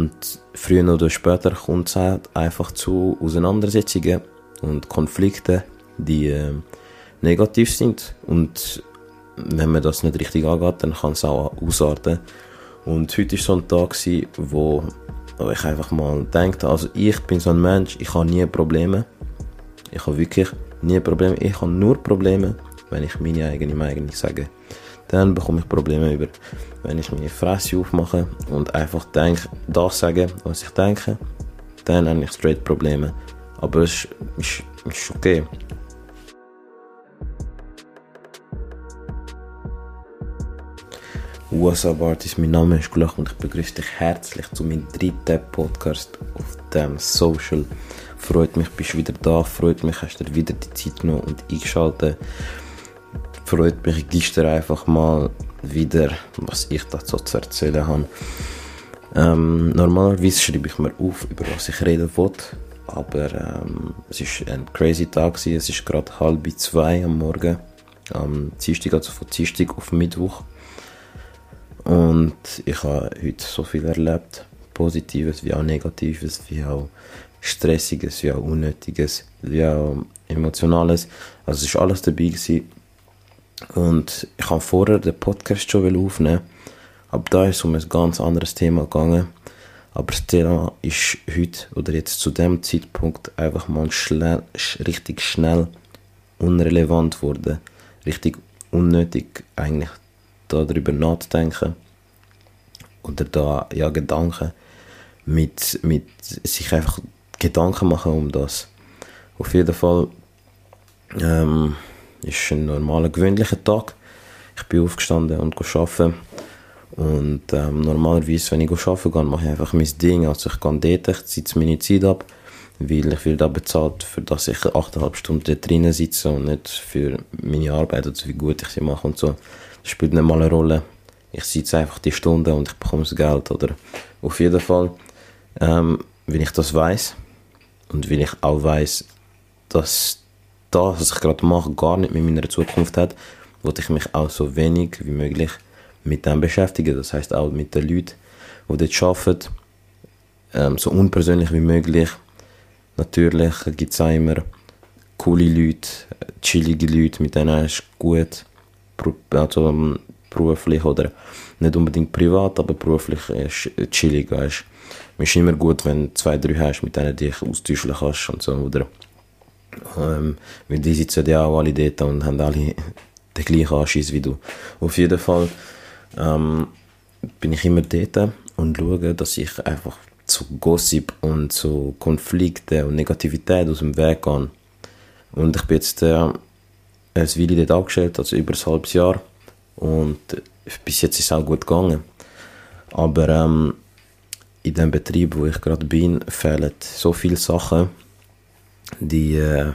Und früher oder später kommt es halt einfach zu Auseinandersetzungen und Konflikten, die äh, negativ sind. Und wenn man das nicht richtig angeht, dann kann es auch ausarten. Und heute war so ein Tag, wo ich einfach mal denke, also ich bin so ein Mensch, ich habe nie Probleme. Ich habe wirklich nie Probleme. Ich habe nur Probleme, wenn ich meine eigene Meinung sage. Dann bekomme ich Probleme über, wenn ich meine Fresse aufmache und einfach denke, das sage, was ich denke, dann habe ich straight Probleme. Aber es ist, ist okay. What's up Artist, mein Name ist Gulach und ich begrüße dich herzlich zu meinem dritten Podcast auf dem Social. Freut mich, bist du wieder da, freut mich, hast du wieder die Zeit genommen und eingeschaltet. Freut mich, dir einfach mal wieder, was ich dazu zu erzählen habe. Ähm, normalerweise schreibe ich mir auf, über was ich reden will, aber ähm, es war ein crazy Tag, gewesen. es ist gerade halb zwei am Morgen, am Dienstag, also von Dienstag auf Mittwoch. Und ich habe heute so viel erlebt. Positives wie auch Negatives, wie auch Stressiges, wie auch Unnötiges, wie auch Emotionales. Also es war alles dabei. Gewesen. Und ich habe vorher den Podcast schon aufnehmen aber da ist es um ein ganz anderes Thema gegangen. Aber das Thema ist heute oder jetzt zu dem Zeitpunkt einfach mal schnell, richtig schnell unrelevant geworden. Richtig unnötig eigentlich darüber nachzudenken oder da ja Gedanken mit, mit sich einfach Gedanken machen um das. Auf jeden Fall ähm, ist ein normaler, gewöhnlicher Tag. Ich bin aufgestanden und arbeiten. Und ähm, normalerweise, wenn ich arbeiten gehe, mache ich einfach mein Ding. Also ich gehe dort, ich ziehe meine Zeit ab, weil ich da bezahlt, für dass ich 8,5 Stunden dort drinnen sitze und nicht für meine Arbeit oder wie gut ich sie mache und so das spielt nicht mal eine Rolle. Ich sitze einfach die Stunde und ich bekomme das Geld. Oder auf jeden Fall, ähm, wenn ich das weiß und wenn ich auch weiß, dass das, was ich gerade mache, gar nicht mit meiner Zukunft hat, wollte ich mich auch so wenig wie möglich mit dem beschäftigen. Das heißt auch mit den Leuten, die dort arbeiten, ähm, so unpersönlich wie möglich. Natürlich gibt es auch immer coole Leute, chillige Leute, mit denen ist gut also ähm, beruflich oder nicht unbedingt privat, aber beruflich ist chillig, weißt Es ist immer gut, wenn du zwei, drei hast, mit denen du dich austauschen kannst und so, oder? Ähm, weil die sitzen ja auch alle dort und haben alle den gleichen Anschiss wie du. Auf jeden Fall ähm, bin ich immer dort und schaue, dass ich einfach zu Gossip und zu Konflikten und Negativität aus dem Weg gehe. Und ich bin jetzt äh, ein Weile dort angestellt, also über ein halbes Jahr. Und bis jetzt ist es auch gut gegangen. Aber ähm, in dem Betrieb, wo ich gerade bin, fehlen so viele Sachen, die äh,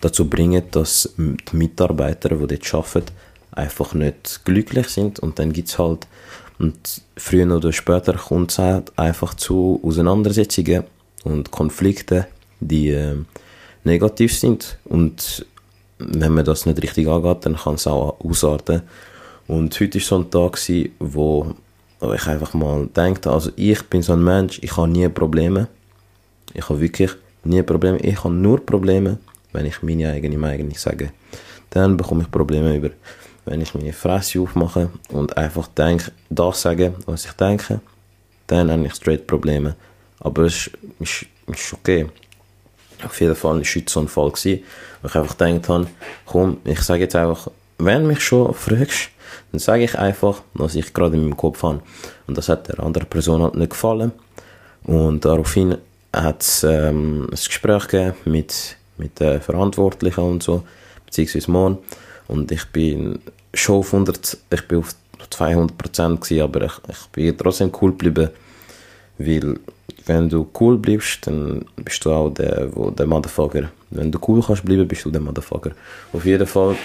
dazu bringen, dass die Mitarbeiter, die dort arbeiten, einfach nicht glücklich sind. Und dann gibt es halt, und früher oder später kommt es halt einfach zu Auseinandersetzungen und Konflikten, die äh, negativ sind. Und wenn man das nicht richtig angeht, dann kann es auch ausarten. Und heute war so ein Tag, wo ich einfach mal denke, also ich bin so ein Mensch, ich habe nie Probleme. Ich habe wirklich nie Probleme. Ich habe nur Probleme, wenn ich meine eigene Meinung sage. Dann bekomme ich Probleme über, wenn ich meine Fresse aufmache und einfach denke, das sage, was ich denke, dann habe ich straight Probleme. Aber es ist, ist okay. Auf jeden Fall war heute so ein Fall, gewesen, wo ich einfach gedacht habe, komm, ich sage jetzt einfach, wenn mich schon fragst, dann sage ich einfach, was ich gerade in meinem Kopf habe. Und das hat der anderen Person halt nicht gefallen. Und daraufhin hat es ähm, ein Gespräch gegeben mit, mit den Verantwortlichen und so, beziehungsweise Mann. Und ich bin schon auf 100, ich bin auf 200 Prozent gewesen, aber ich, ich bin trotzdem cool geblieben, weil wenn du cool bleibst, dann bist du auch der, wo, der Motherfucker. Wenn du cool kannst bleiben, bist du der Motherfucker. Auf jeden Fall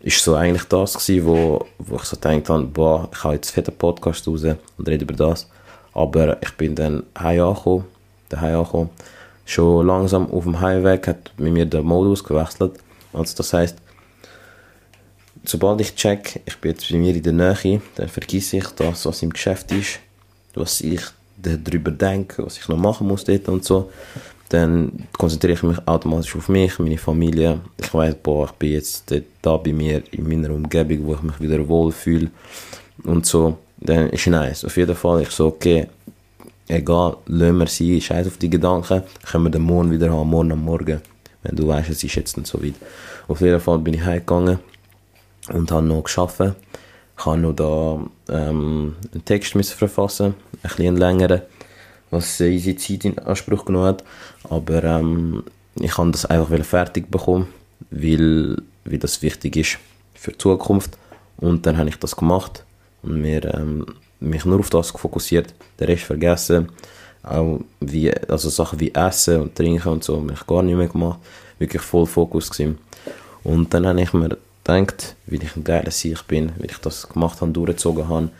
ist so eigentlich das gewesen, wo, wo ich so gedacht habe, boah, ich habe jetzt fetten Podcast raus und rede über das. Aber ich bin dann heim daheim angekommen. Schon langsam auf dem Heimweg hat mit mir der Modus gewechselt. Also das heißt, sobald ich check, ich bin jetzt bei mir in der Nähe, dann vergesse ich das, was im Geschäft ist, was ich darüber denke, was ich noch machen muss dort und so, dann konzentriere ich mich automatisch auf mich, meine Familie. Ich weiß, boah, ich bin jetzt da bei mir in meiner Umgebung, wo ich mich wieder wohlfühle und so. Dann ist nice. Auf jeden Fall, ich so, okay, egal, lassen wir sie, scheiß auf die Gedanken, können wir den morgen wieder haben, morgen am Morgen. Wenn du weißt, es ist jetzt nicht so weit. Auf jeden Fall bin ich heimgegangen und habe noch geschafft. Ich habe noch da ähm, einen Text verfassen, ein bisschen längeren, was easy Zeit in Anspruch genommen hat. Aber ähm, ich habe das einfach fertig bekommen, weil, weil das wichtig ist für die Zukunft. Und dann habe ich das gemacht und mir, ähm, mich nur auf das fokussiert, den Rest vergessen. Auch wie, also Sachen wie Essen und Trinken und so, habe ich gar nicht mehr gemacht. Wirklich voll Fokus gewesen. Und dann habe ich mir gedacht, weil ich ein geiler Sieg bin, weil ich das gemacht habe, durchgezogen habe,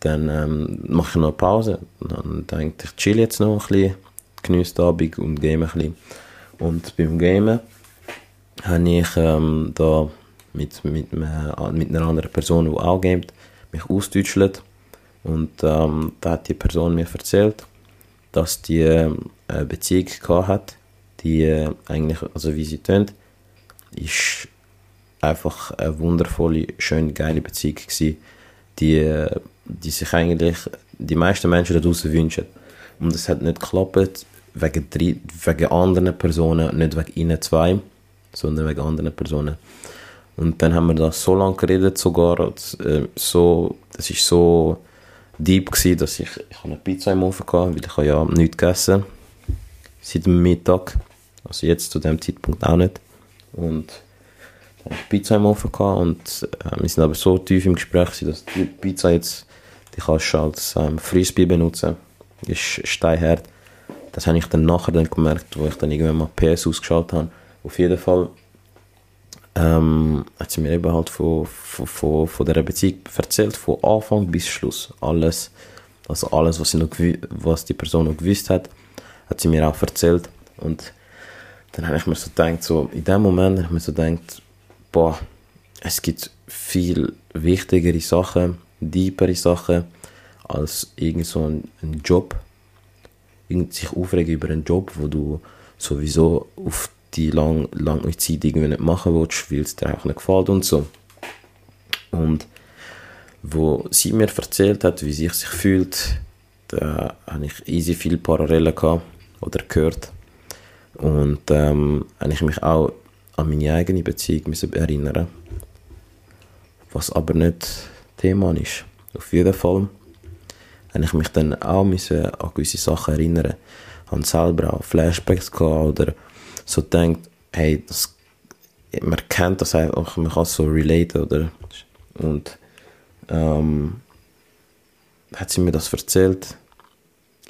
dann ähm, mache ich noch eine Pause. Dann denke ich, chill jetzt noch ein bisschen, genieße den Abend und game ein bisschen. Und beim Gamen habe ich ähm, da mit, mit, mit einer anderen Person, die auch gamet, mich ausdeutschelt. Und ähm, da hat die Person mir erzählt, dass die äh, eine Beziehung gehabt hat, die äh, eigentlich, also wie sie tönt, ist einfach eine wundervolle, schöne, geile Beziehung gewesen, die, die sich eigentlich die meisten Menschen da draußen wünschen. Und es hat nicht geklappt wegen, drei, wegen anderen Personen, nicht wegen ihnen zwei, sondern wegen anderen Personen. Und dann haben wir da so lange geredet, sogar, äh, so, das ist so deep gewesen, dass ich, ich eine Pizza im Ofen hatte, weil ich ja nichts gegessen seit dem Mittag, also jetzt zu dem Zeitpunkt auch nicht. Und dann hatte ich Pizza im Ofen und äh, wir sind aber so tief im Gespräch dass die Pizza jetzt, die kannst du als ähm, Frisbee benutzen, ist steinhart. Das habe ich dann nachher dann gemerkt, wo ich dann irgendwann mal PS ausgeschaltet habe. Auf jeden Fall ähm, hat sie mir eben halt von, von, von, von dieser Beziehung erzählt, von Anfang bis Schluss. Alles, also alles, was, sie noch, was die Person noch gewusst hat, hat sie mir auch erzählt. Und dann habe ich mir so gedacht, so, in dem Moment habe ich mir so gedacht, boah, es gibt viel wichtigere Sachen, deepere Sachen, als irgend so ein Job. Irgend sich aufregen über einen Job, wo du sowieso auf die lang, lange Zeit irgendwie nicht machen willst, weil es dir auch nicht gefällt und so. Und wo sie mir erzählt hat, wie sie sich fühlt, da habe ich easy viele Parallelen gehabt oder gehört. Und ähm, habe ich mich auch an meine eigene Beziehung müssen erinnern was aber nicht Thema ist. Auf jeden Fall habe ich mich dann auch müssen an gewisse Sachen erinnern. Ich habe selber auch Flashbacks gehabt oder so denkt, hey, das, man kennt das einfach, man kann so relaten, oder? Und ähm, hat sie mir das erzählt.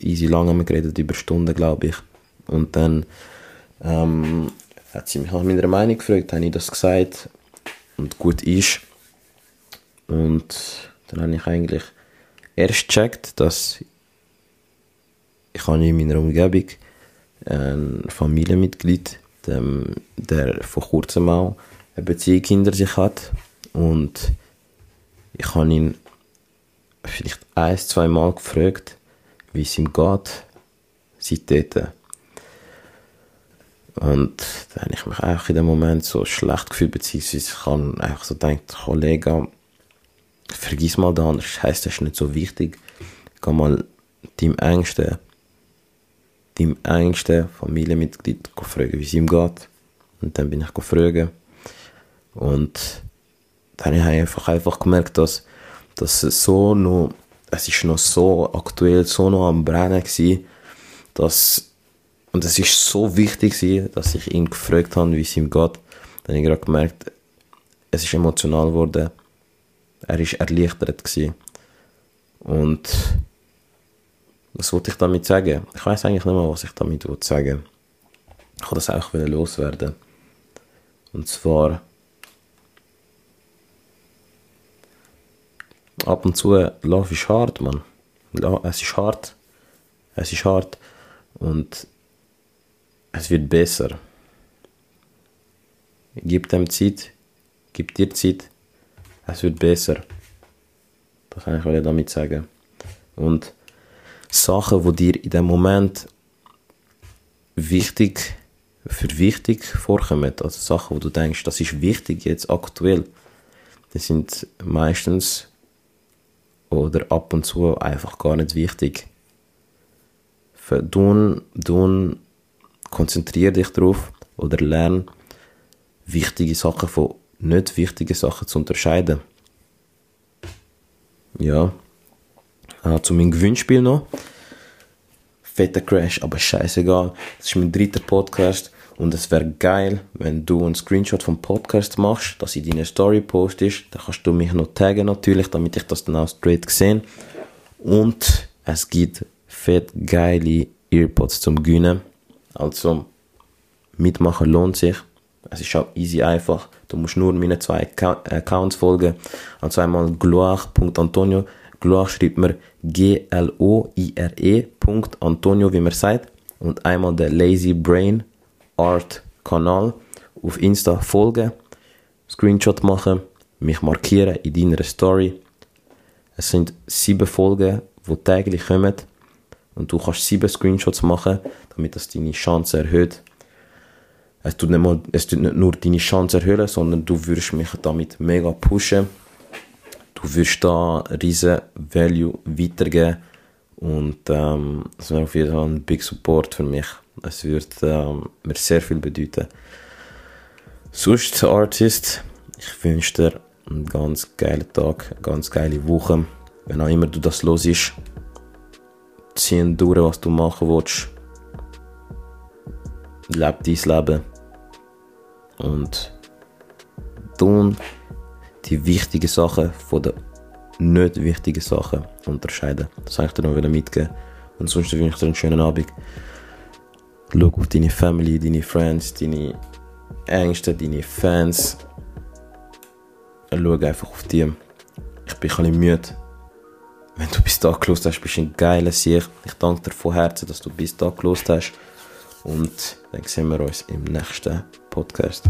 Easy lange haben wir geredet, über Stunden, glaube ich. Und dann ähm, hat sie mich nach meiner Meinung gefragt, habe ich das gesagt und gut ist. Und dann habe ich eigentlich erst gecheckt, dass ich in meiner Umgebung ein Familienmitglied, dem, der vor kurzem auch eine Beziehung hinter sich hat. Und ich habe ihn vielleicht ein, zwei Mal gefragt, wie es ihm geht, seitdem. Und da habe ich mich auch in dem Moment so schlecht gefühlt, beziehungsweise ich habe einfach so gedacht, Kollege, vergiss mal das, das heisst, das ist nicht so wichtig. Geh mal deinem Ängsten deinem engsten Familienmitglied fragen, wie es ihm geht. Und dann bin ich gefragt. Und dann habe ich einfach, einfach gemerkt, dass, dass es so noch, es ist noch so aktuell, so noch am Brennen war, dass, und es ist so wichtig war, dass ich ihn gefragt habe, wie es ihm geht. Dann habe ich gerade gemerkt, es ist emotional geworden. Er war erleichtert gewesen. Und was wollte ich damit sagen? Ich weiß eigentlich nicht mehr, was ich damit sagen Ich wollte das auch loswerden. Und zwar ab und zu, Love ist hart, man. Es ist hart. Es ist hart. Und es wird besser. Gib dem Zeit. Gib dir Zeit. Es wird besser. Das kann ich damit sagen. Und Sachen, die dir in dem Moment wichtig, für wichtig vorkommen. Also Sachen, wo du denkst, das ist wichtig jetzt aktuell. Das sind meistens oder ab und zu einfach gar nicht wichtig. Du, du konzentriere dich darauf oder lerne wichtige Sachen von nicht wichtigen Sachen zu unterscheiden. Ja. Ah, zu meinem Gewinnspiel noch. Fetter Crash, aber scheißegal. Das ist mein dritter Podcast. Und es wäre geil, wenn du einen Screenshot vom Podcast machst, dass ich deine Story postest. Dann kannst du mich noch taggen natürlich, damit ich das dann auch straight sehe. Und es gibt fett geile Earpods zum Gewinnen. Also, mitmachen lohnt sich. Es ist auch easy einfach. Du musst nur meine zwei Accounts folgen. Also einmal gloire.antonio. Gloire schreibt man G-L-O-I-R-E. Antonio, wie man sagt. Und einmal der Lazy Brain Art Kanal auf Insta folgen, Screenshot machen, mich markieren in deiner Story. Es sind sieben Folgen, die täglich kommen und du kannst sieben Screenshots machen, damit das deine Chance erhöht. Es tut nicht, mal, es tut nicht nur deine Chance erhöhen, sondern du wirst mich damit mega pushen. Du wirst da riesen Value weitergeben und ähm, das wäre auf jeden Fall ein Big Support für mich. Es wird ähm, mir sehr viel bedeuten. Sonst, Artist, ich wünsche dir einen ganz geilen Tag, eine ganz geile Woche. Wenn auch immer du das los ist, zieh durch, was du machen willst. Leb dein Leben. Und tun die wichtigen Sachen von den nicht wichtigen Sachen unterscheiden. Das soll ich dir noch mitgeben. Und sonst wünsche ich dir einen schönen Abend. Schau auf deine Family, deine Friends, deine Ängste, deine Fans. Schau einfach auf die. Ich bin ein bisschen müde. Wenn du bis da gelost hast, bist du ein geiler Sieg. Ich danke dir von Herzen, dass du bis da gelost hast. Und dann sehen wir uns im nächsten Podcast.